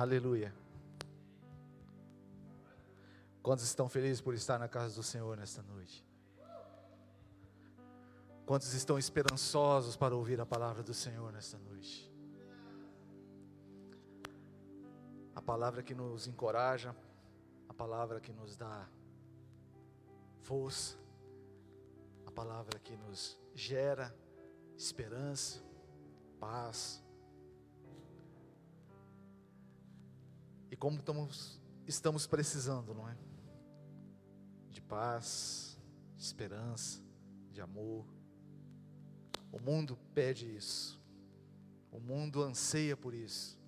Aleluia. Quantos estão felizes por estar na casa do Senhor nesta noite? Quantos estão esperançosos para ouvir a palavra do Senhor nesta noite? A palavra que nos encoraja, a palavra que nos dá força, a palavra que nos gera esperança, paz. E como estamos, estamos precisando, não é? De paz, de esperança, de amor. O mundo pede isso. O mundo anseia por isso.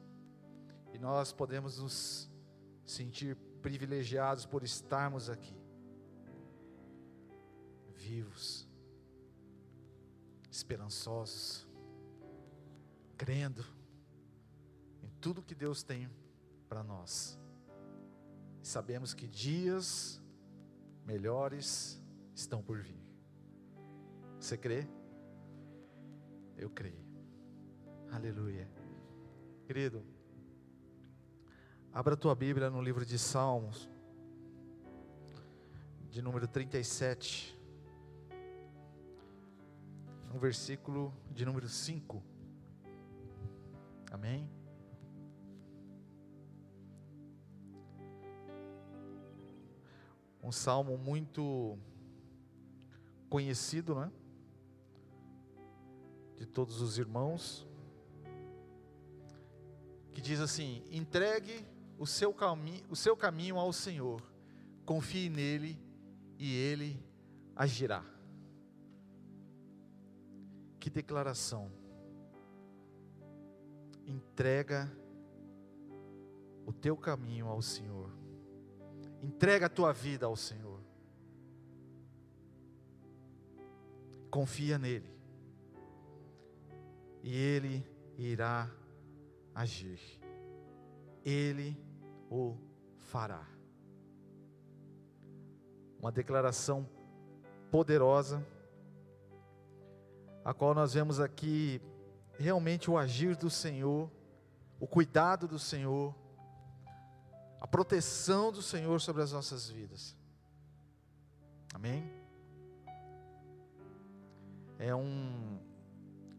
E nós podemos nos sentir privilegiados por estarmos aqui, vivos, esperançosos, crendo em tudo que Deus tem para nós. Sabemos que dias melhores estão por vir. Você crê? Eu creio. Aleluia. Querido, abra tua Bíblia no livro de Salmos, de número 37, no versículo de número 5. Amém? Um salmo muito conhecido, né? De todos os irmãos, que diz assim: entregue o seu, cami o seu caminho ao Senhor, confie nele e ele agirá. Que declaração! Entrega o teu caminho ao Senhor Entrega a tua vida ao Senhor. Confia nele. E ele irá agir. Ele o fará. Uma declaração poderosa, a qual nós vemos aqui realmente o agir do Senhor, o cuidado do Senhor, a proteção do Senhor sobre as nossas vidas. Amém? É um,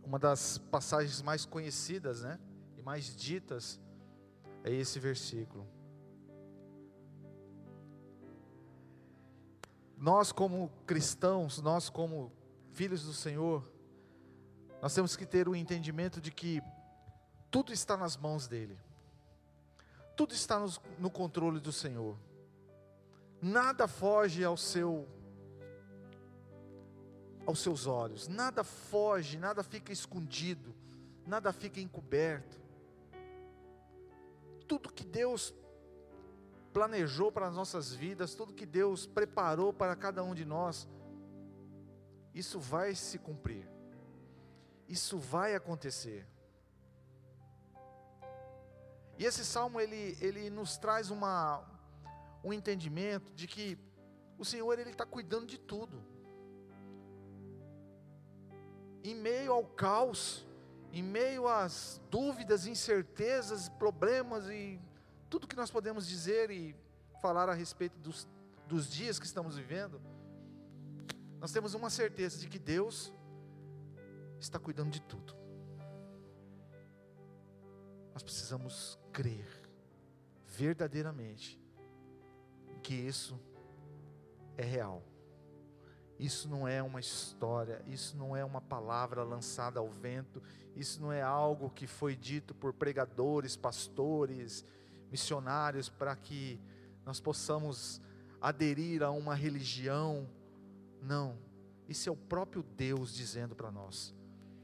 uma das passagens mais conhecidas, né? E mais ditas é esse versículo. Nós, como cristãos, nós, como filhos do Senhor, nós temos que ter o entendimento de que tudo está nas mãos dEle. Tudo está no, no controle do Senhor. Nada foge ao seu aos seus olhos. Nada foge, nada fica escondido, nada fica encoberto. Tudo que Deus planejou para as nossas vidas, tudo que Deus preparou para cada um de nós, isso vai se cumprir. Isso vai acontecer. E esse salmo ele, ele nos traz uma, um entendimento de que o Senhor ele está cuidando de tudo. Em meio ao caos, em meio às dúvidas, incertezas, problemas e tudo que nós podemos dizer e falar a respeito dos, dos dias que estamos vivendo, nós temos uma certeza de que Deus está cuidando de tudo. Nós precisamos crer verdadeiramente que isso é real. Isso não é uma história, isso não é uma palavra lançada ao vento, isso não é algo que foi dito por pregadores, pastores, missionários para que nós possamos aderir a uma religião. Não, isso é o próprio Deus dizendo para nós,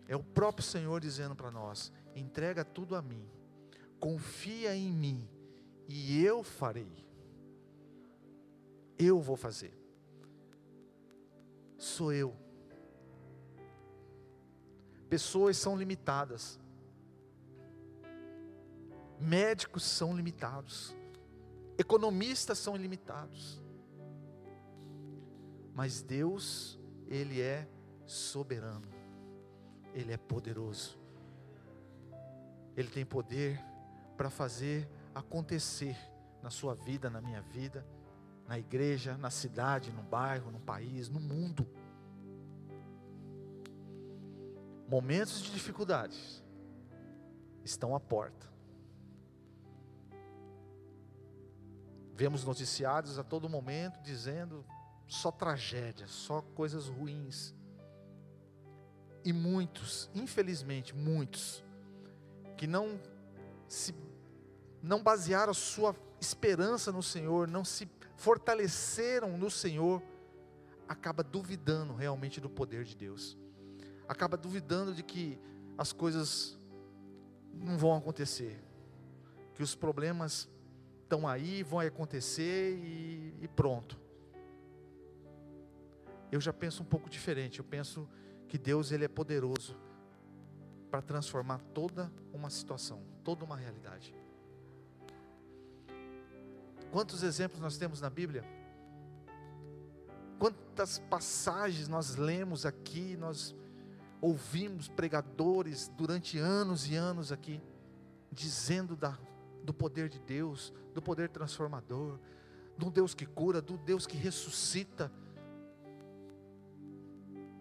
é o próprio Senhor dizendo para nós: entrega tudo a mim confia em mim e eu farei. Eu vou fazer. Sou eu. Pessoas são limitadas. Médicos são limitados. Economistas são limitados. Mas Deus, Ele é soberano. Ele é poderoso. Ele tem poder para fazer acontecer na sua vida, na minha vida, na igreja, na cidade, no bairro, no país, no mundo. Momentos de dificuldades estão à porta. Vemos noticiários a todo momento dizendo só tragédia, só coisas ruins. E muitos, infelizmente, muitos, que não se não basearam a sua esperança no Senhor, não se fortaleceram no Senhor, acaba duvidando realmente do poder de Deus. Acaba duvidando de que as coisas não vão acontecer. Que os problemas estão aí, vão acontecer e, e pronto. Eu já penso um pouco diferente. Eu penso que Deus ele é poderoso para transformar toda uma situação, toda uma realidade. Quantos exemplos nós temos na Bíblia? Quantas passagens nós lemos aqui, nós ouvimos pregadores durante anos e anos aqui, dizendo da, do poder de Deus, do poder transformador, do Deus que cura, do Deus que ressuscita.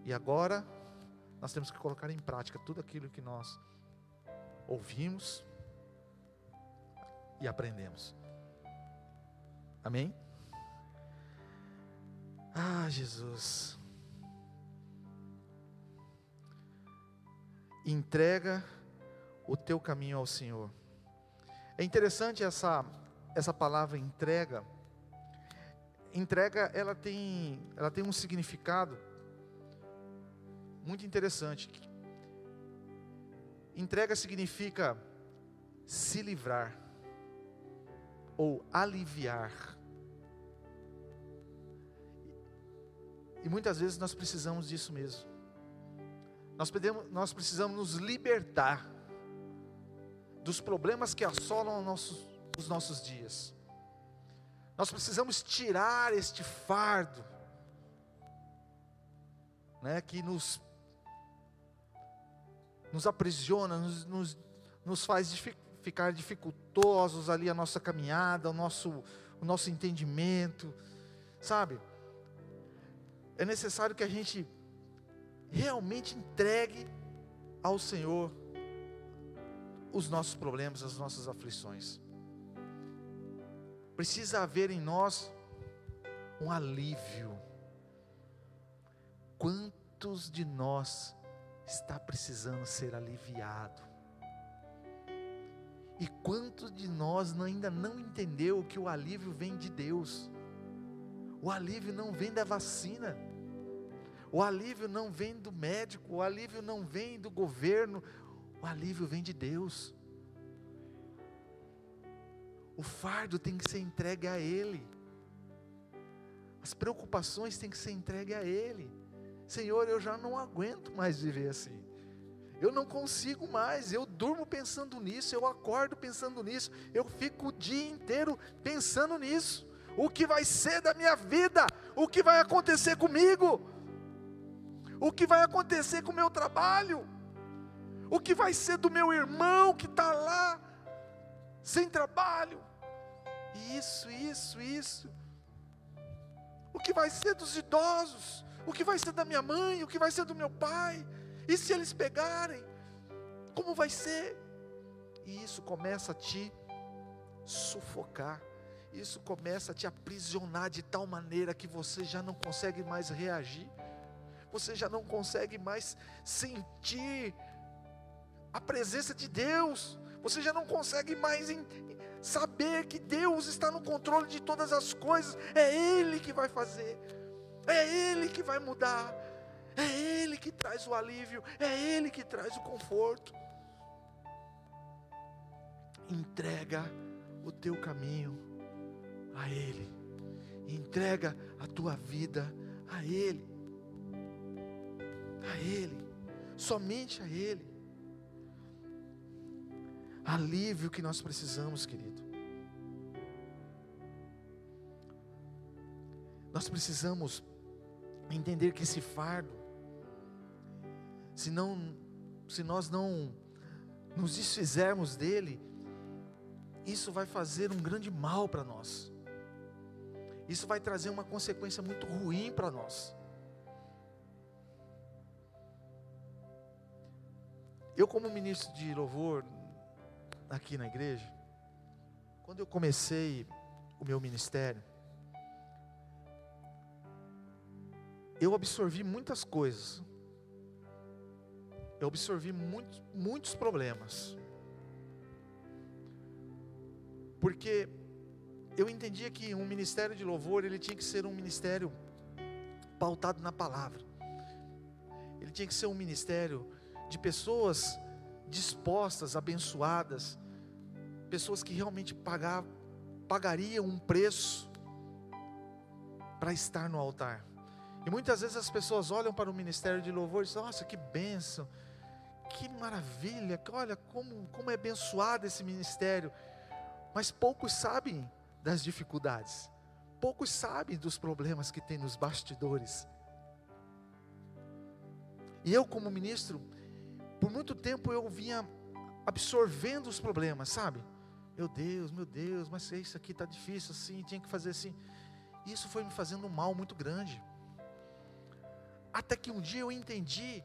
E agora, nós temos que colocar em prática tudo aquilo que nós ouvimos e aprendemos. Amém? Ah, Jesus. Entrega o teu caminho ao Senhor. É interessante essa essa palavra entrega. Entrega, ela tem ela tem um significado muito interessante. Entrega significa se livrar ou aliviar. E muitas vezes nós precisamos disso mesmo. Nós, podemos, nós precisamos nos libertar dos problemas que assolam nossos, os nossos dias. Nós precisamos tirar este fardo, né, que nos, nos aprisiona, nos, nos, nos faz dificultar ficar dificultosos ali a nossa caminhada, o nosso, o nosso entendimento, sabe? É necessário que a gente realmente entregue ao Senhor os nossos problemas, as nossas aflições. Precisa haver em nós um alívio. Quantos de nós está precisando ser aliviado? E quantos de nós ainda não entendeu que o alívio vem de Deus? O alívio não vem da vacina. O alívio não vem do médico, o alívio não vem do governo, o alívio vem de Deus. O fardo tem que ser entregue a Ele. As preocupações têm que ser entregue a Ele. Senhor, eu já não aguento mais viver assim. Eu não consigo mais, eu durmo pensando nisso, eu acordo pensando nisso, eu fico o dia inteiro pensando nisso. O que vai ser da minha vida? O que vai acontecer comigo? O que vai acontecer com o meu trabalho? O que vai ser do meu irmão que está lá, sem trabalho? Isso, isso, isso. O que vai ser dos idosos? O que vai ser da minha mãe? O que vai ser do meu pai? E se eles pegarem? Como vai ser? E isso começa a te sufocar. Isso começa a te aprisionar de tal maneira que você já não consegue mais reagir. Você já não consegue mais sentir a presença de Deus. Você já não consegue mais saber que Deus está no controle de todas as coisas. É Ele que vai fazer. É Ele que vai mudar. É Ele que traz o alívio, é Ele que traz o conforto. Entrega o teu caminho a Ele, entrega a tua vida a Ele, a Ele, somente a Ele. Alívio que nós precisamos, querido. Nós precisamos entender que esse fardo se, não, se nós não nos desfizermos dele, isso vai fazer um grande mal para nós. Isso vai trazer uma consequência muito ruim para nós. Eu, como ministro de louvor aqui na igreja, quando eu comecei o meu ministério, eu absorvi muitas coisas. Eu absorvi muitos, muitos problemas. Porque eu entendia que um ministério de louvor, ele tinha que ser um ministério pautado na palavra. Ele tinha que ser um ministério de pessoas dispostas, abençoadas, pessoas que realmente pagar, pagariam um preço para estar no altar. E muitas vezes as pessoas olham para o ministério de louvor e dizem: Nossa, que bênção, que maravilha, olha como, como é abençoado esse ministério. Mas poucos sabem das dificuldades, poucos sabem dos problemas que tem nos bastidores. E eu, como ministro, por muito tempo eu vinha absorvendo os problemas, sabe? Meu Deus, meu Deus, mas isso aqui está difícil assim, tinha que fazer assim. Isso foi me fazendo um mal muito grande. Até que um dia eu entendi,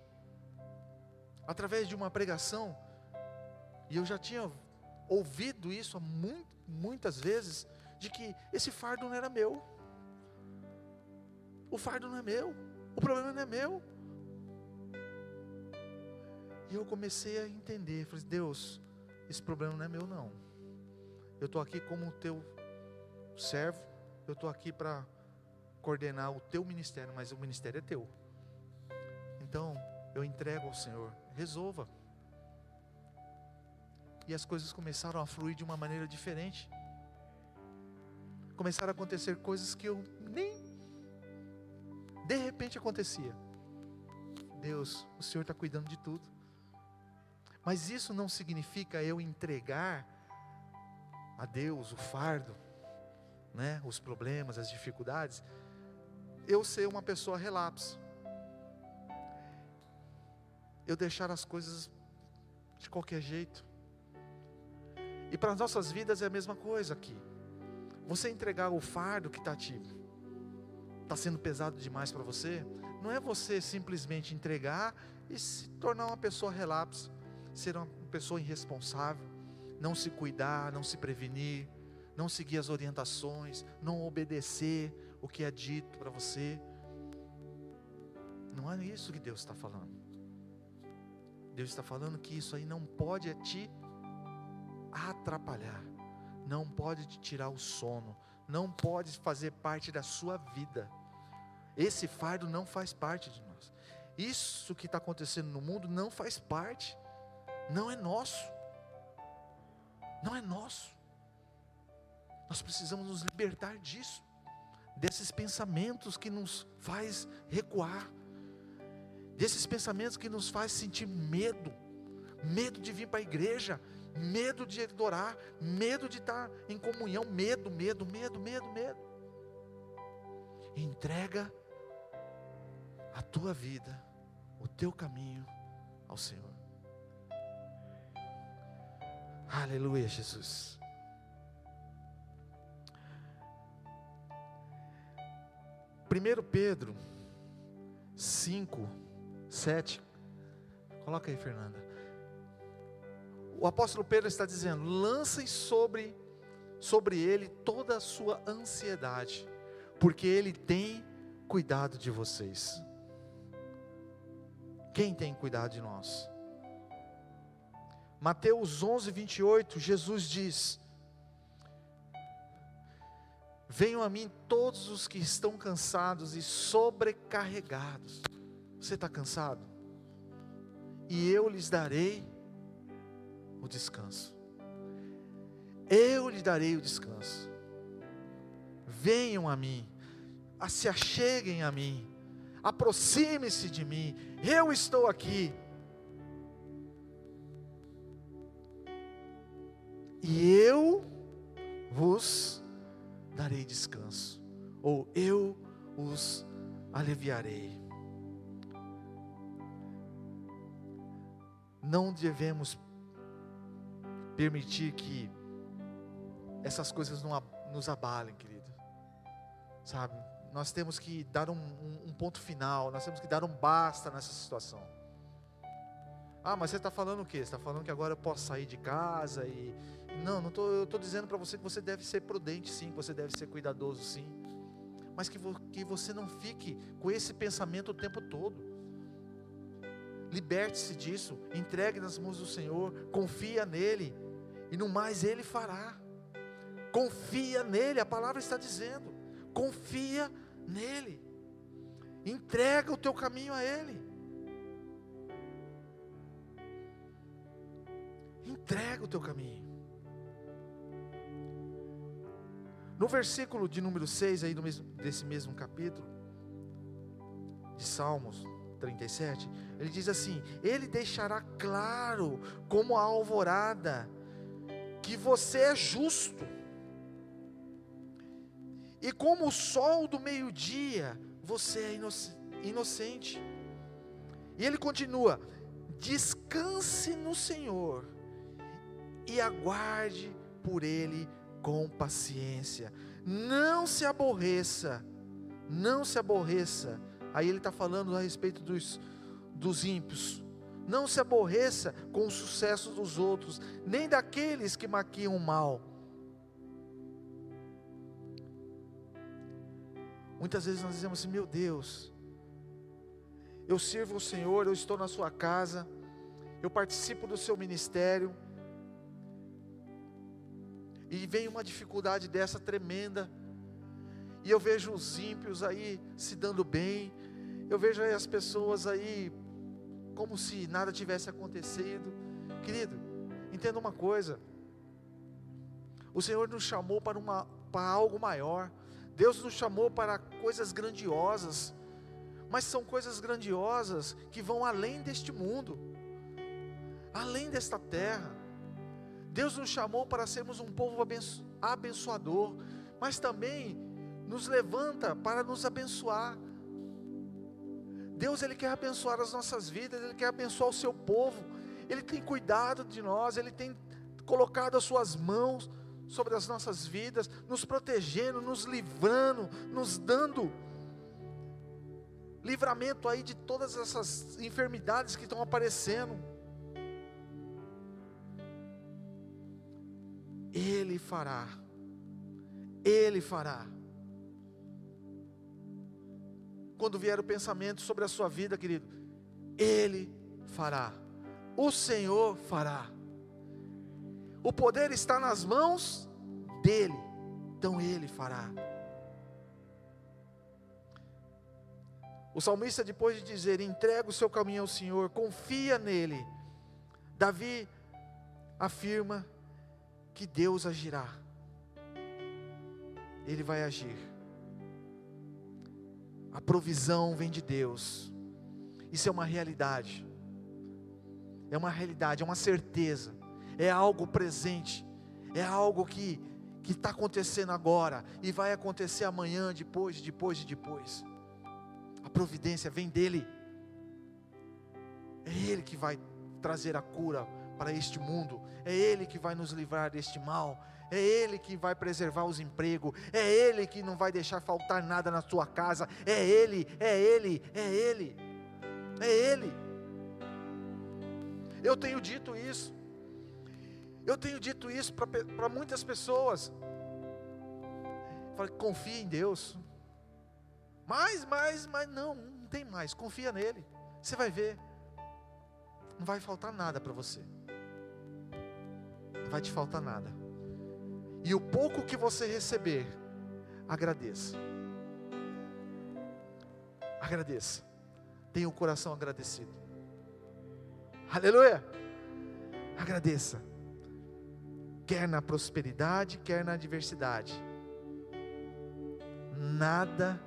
através de uma pregação, e eu já tinha ouvido isso muito, muitas vezes, de que esse fardo não era meu. O fardo não é meu, o problema não é meu. E eu comecei a entender, falei, Deus, esse problema não é meu não. Eu estou aqui como teu servo, eu estou aqui para coordenar o teu ministério, mas o ministério é teu. Então, eu entrego ao Senhor, resolva e as coisas começaram a fluir de uma maneira diferente. Começaram a acontecer coisas que eu nem de repente acontecia. Deus, o Senhor está cuidando de tudo. Mas isso não significa eu entregar a Deus o fardo, né, os problemas, as dificuldades, eu ser uma pessoa relapso. Eu deixar as coisas de qualquer jeito. E para as nossas vidas é a mesma coisa aqui. Você entregar o fardo que está te está sendo pesado demais para você, não é você simplesmente entregar e se tornar uma pessoa relapse, ser uma pessoa irresponsável, não se cuidar, não se prevenir, não seguir as orientações, não obedecer o que é dito para você. Não é isso que Deus está falando. Deus está falando que isso aí não pode te atrapalhar, não pode te tirar o sono, não pode fazer parte da sua vida. Esse fardo não faz parte de nós. Isso que está acontecendo no mundo não faz parte, não é nosso, não é nosso. Nós precisamos nos libertar disso, desses pensamentos que nos faz recuar, desses pensamentos que nos faz sentir medo, medo de vir para a igreja, medo de adorar, medo de estar em comunhão, medo, medo, medo, medo, medo. Entrega a tua vida, o teu caminho ao Senhor. Aleluia, Jesus. Primeiro Pedro 5, 7. Coloca aí, Fernanda o apóstolo Pedro está dizendo: lancem sobre, sobre ele toda a sua ansiedade, porque ele tem cuidado de vocês. Quem tem cuidado de nós? Mateus 11, 28, Jesus diz: Venham a mim todos os que estão cansados e sobrecarregados. Você está cansado? E eu lhes darei o descanso. Eu lhe darei o descanso. Venham a mim, se acheguem a mim, aproxime-se de mim, eu estou aqui. E eu vos darei descanso, ou eu os aliviarei. Não devemos permitir que essas coisas não nos abalem, querido. Sabe? Nós temos que dar um, um, um ponto final, nós temos que dar um basta nessa situação. Ah, mas você está falando o quê? Você está falando que agora eu posso sair de casa e. Não, não tô, eu estou dizendo para você que você deve ser prudente, sim, que você deve ser cuidadoso, sim. Mas que, vo, que você não fique com esse pensamento o tempo todo. Liberte-se disso, entregue nas mãos do Senhor, confia nele, e no mais Ele fará. Confia nele, a palavra está dizendo. Confia nele. Entrega o teu caminho a Ele. Entrega o teu caminho. No versículo de número 6 aí do mesmo, desse mesmo capítulo de Salmos 37, ele diz assim: Ele deixará claro como a alvorada que você é justo. E como o sol do meio-dia, você é inocente. E ele continua: descanse no Senhor e aguarde por Ele com paciência. Não se aborreça, não se aborreça. Aí ele está falando a respeito dos, dos ímpios. Não se aborreça com o sucesso dos outros, nem daqueles que maquiam o mal. Muitas vezes nós dizemos assim: meu Deus, eu sirvo o Senhor, eu estou na Sua casa, eu participo do Seu ministério, e vem uma dificuldade dessa tremenda, e eu vejo os ímpios aí se dando bem, eu vejo aí as pessoas aí como se nada tivesse acontecido. Querido, entenda uma coisa: o Senhor nos chamou para, uma, para algo maior, Deus nos chamou para coisas grandiosas, mas são coisas grandiosas que vão além deste mundo, além desta terra. Deus nos chamou para sermos um povo abenço abençoador, mas também nos levanta para nos abençoar. Deus ele quer abençoar as nossas vidas, ele quer abençoar o seu povo. Ele tem cuidado de nós, ele tem colocado as suas mãos sobre as nossas vidas, nos protegendo, nos livrando, nos dando livramento aí de todas essas enfermidades que estão aparecendo. Ele fará. Ele fará. Quando vier o pensamento sobre a sua vida, querido, Ele fará, o Senhor fará. O poder está nas mãos dEle, então Ele fará. O salmista, depois de dizer: entrega o seu caminho ao Senhor, confia nele. Davi afirma que Deus agirá, Ele vai agir. A provisão vem de Deus. Isso é uma realidade. É uma realidade, é uma certeza. É algo presente. É algo que que está acontecendo agora e vai acontecer amanhã, depois, depois e depois. A providência vem dele. É ele que vai trazer a cura para este mundo. É ele que vai nos livrar deste mal é Ele que vai preservar os empregos, é Ele que não vai deixar faltar nada na sua casa, é Ele, é Ele, é Ele, é Ele. Eu tenho dito isso, eu tenho dito isso para muitas pessoas. Falei, confia em Deus. Mais, mais, mas não, não tem mais. Confia nele. Você vai ver. Não vai faltar nada para você. Não vai te faltar nada. E o pouco que você receber, agradeça. Agradeça. Tenha o coração agradecido. Aleluia. Agradeça. Quer na prosperidade, quer na adversidade. Nada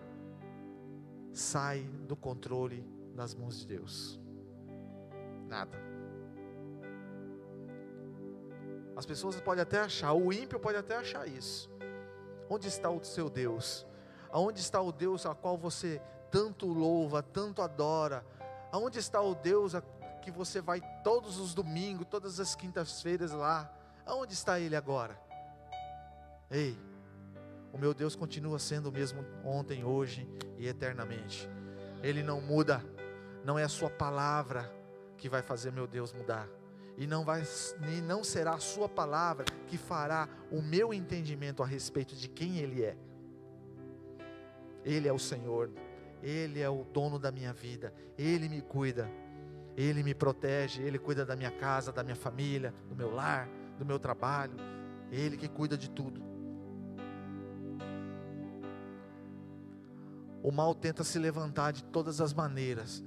sai do controle das mãos de Deus. Nada. As pessoas podem até achar, o ímpio pode até achar isso. Onde está o seu Deus? Aonde está o Deus a qual você tanto louva, tanto adora? Aonde está o Deus a que você vai todos os domingos, todas as quintas-feiras lá? Aonde está ele agora? Ei, o meu Deus continua sendo o mesmo ontem, hoje e eternamente. Ele não muda. Não é a sua palavra que vai fazer meu Deus mudar. E não, vai, e não será a sua palavra que fará o meu entendimento a respeito de quem Ele é. Ele é o Senhor, Ele é o dono da minha vida, Ele me cuida, Ele me protege, Ele cuida da minha casa, da minha família, do meu lar, do meu trabalho, Ele que cuida de tudo. O mal tenta se levantar de todas as maneiras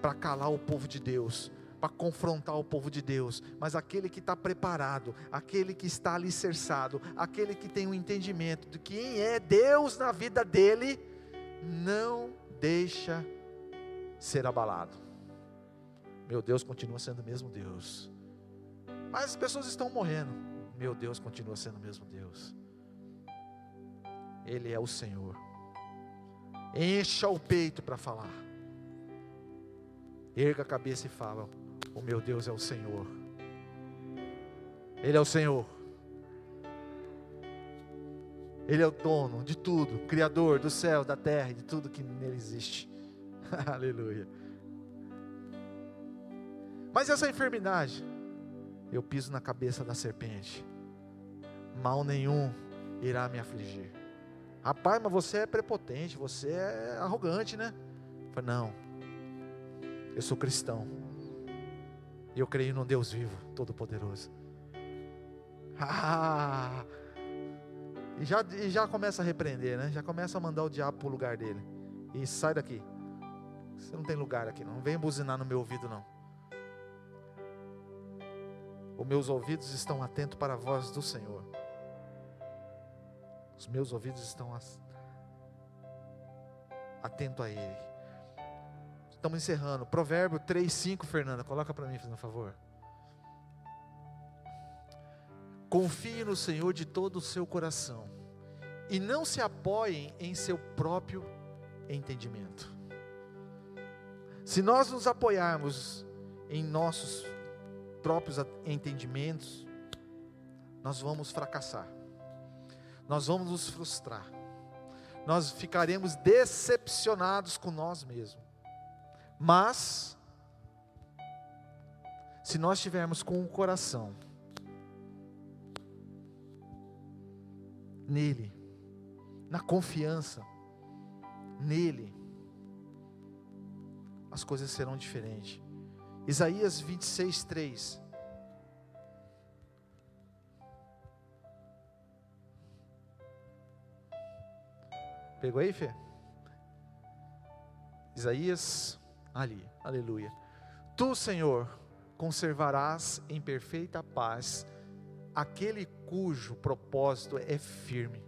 para calar o povo de Deus, para confrontar o povo de Deus, mas aquele que está preparado, aquele que está alicerçado, aquele que tem o um entendimento de quem é Deus na vida dele, não deixa ser abalado. Meu Deus continua sendo o mesmo Deus, mas as pessoas estão morrendo. Meu Deus continua sendo o mesmo Deus. Ele é o Senhor. Encha o peito para falar. Erga a cabeça e fala: O meu Deus é o Senhor. Ele é o Senhor. Ele é o dono de tudo, Criador do céu, da terra e de tudo que nele existe. Aleluia. Mas essa enfermidade, eu piso na cabeça da serpente, mal nenhum irá me afligir. Rapaz, mas você é prepotente, você é arrogante, né? Eu falei, não, eu sou cristão. E eu creio num Deus vivo, todo-poderoso. Ah, e já, e já começa a repreender, né? Já começa a mandar o diabo para o lugar dele. E sai daqui. Você não tem lugar aqui, não. Não vem buzinar no meu ouvido, não. Os meus ouvidos estão atentos para a voz do Senhor. Os meus ouvidos estão atentos a Ele. Estamos encerrando. Provérbio 3, 5, Fernanda. Coloca para mim, por favor. Confie no Senhor de todo o seu coração. E não se apoiem em seu próprio entendimento. Se nós nos apoiarmos em nossos próprios entendimentos, nós vamos fracassar nós vamos nos frustrar, nós ficaremos decepcionados com nós mesmos. Mas, se nós estivermos com o coração nele, na confiança nele, as coisas serão diferentes. Isaías 26, 3. Pegou aí, Fê? Isaías, ali, aleluia. Tu, Senhor, conservarás em perfeita paz aquele cujo propósito é firme,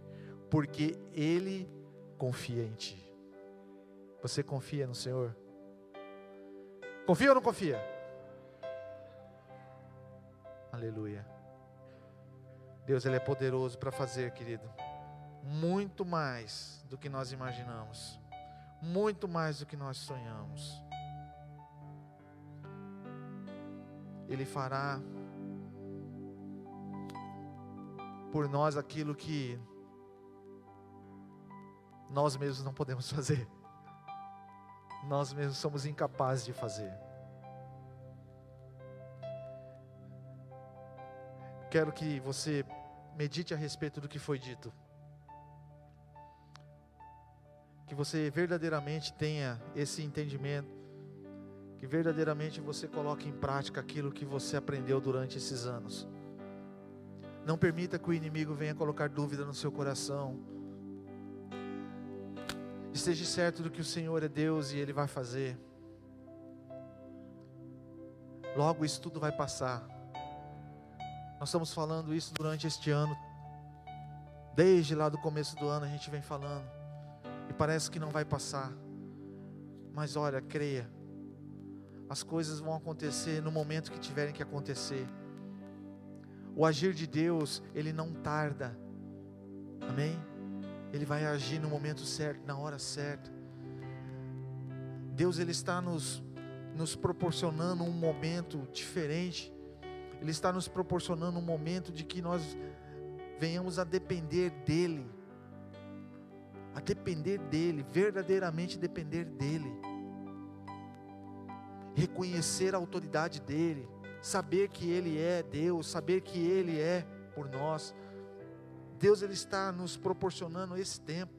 porque ele confia em ti. Você confia no Senhor? Confia ou não confia? Aleluia. Deus ele é poderoso para fazer, querido muito mais do que nós imaginamos, muito mais do que nós sonhamos. Ele fará por nós aquilo que nós mesmos não podemos fazer. Nós mesmos somos incapazes de fazer. Quero que você medite a respeito do que foi dito que você verdadeiramente tenha esse entendimento, que verdadeiramente você coloque em prática aquilo que você aprendeu durante esses anos. Não permita que o inimigo venha colocar dúvida no seu coração. Esteja certo do que o Senhor é Deus e Ele vai fazer. Logo isso tudo vai passar. Nós estamos falando isso durante este ano. Desde lá do começo do ano a gente vem falando e parece que não vai passar. Mas olha, creia, as coisas vão acontecer no momento que tiverem que acontecer. O agir de Deus, ele não tarda, amém? Ele vai agir no momento certo, na hora certa. Deus, ele está nos, nos proporcionando um momento diferente, Ele está nos proporcionando um momento de que nós venhamos a depender dEle, a depender dEle, verdadeiramente depender dEle, reconhecer a autoridade dEle, saber que Ele é Deus, saber que Ele é por nós. Deus Ele está nos proporcionando esse tempo,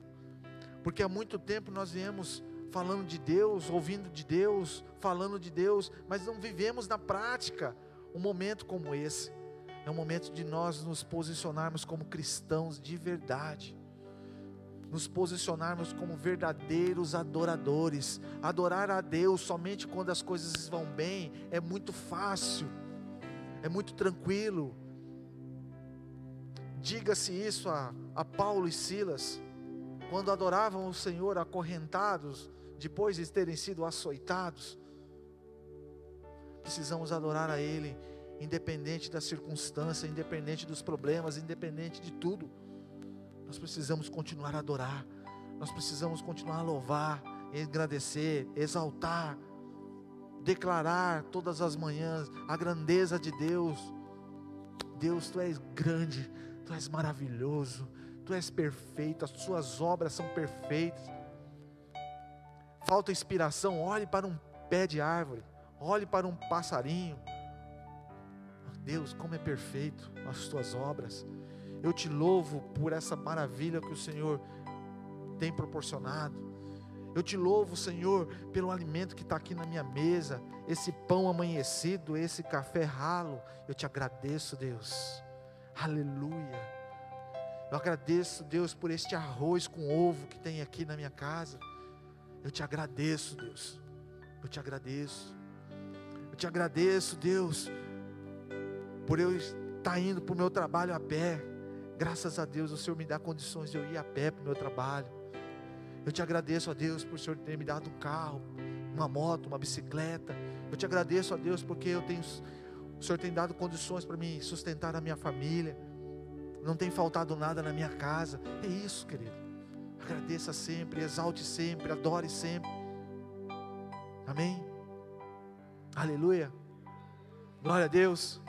porque há muito tempo nós viemos falando de Deus, ouvindo de Deus, falando de Deus, mas não vivemos na prática um momento como esse. É um momento de nós nos posicionarmos como cristãos de verdade, nos posicionarmos como verdadeiros adoradores. Adorar a Deus somente quando as coisas vão bem é muito fácil, é muito tranquilo. Diga-se isso a, a Paulo e Silas, quando adoravam o Senhor acorrentados, depois de terem sido açoitados. Precisamos adorar a Ele independente da circunstância, independente dos problemas, independente de tudo. Nós precisamos continuar a adorar, nós precisamos continuar a louvar, agradecer, exaltar, declarar todas as manhãs a grandeza de Deus. Deus, tu és grande, tu és maravilhoso, tu és perfeito, as suas obras são perfeitas. Falta inspiração, olhe para um pé de árvore, olhe para um passarinho, Deus, como é perfeito as tuas obras. Eu te louvo por essa maravilha que o Senhor tem proporcionado. Eu te louvo, Senhor, pelo alimento que está aqui na minha mesa, esse pão amanhecido, esse café ralo. Eu te agradeço, Deus. Aleluia. Eu agradeço, Deus, por este arroz com ovo que tem aqui na minha casa. Eu te agradeço, Deus. Eu te agradeço. Eu te agradeço, Deus, por eu estar indo para o meu trabalho a pé. Graças a Deus o Senhor me dá condições de eu ir a pé para o meu trabalho. Eu te agradeço a Deus por o Senhor ter me dado um carro, uma moto, uma bicicleta. Eu te agradeço a Deus porque eu tenho, o Senhor tem dado condições para me sustentar a minha família. Não tem faltado nada na minha casa. É isso, querido. Agradeça sempre, exalte sempre, adore sempre. Amém? Aleluia. Glória a Deus.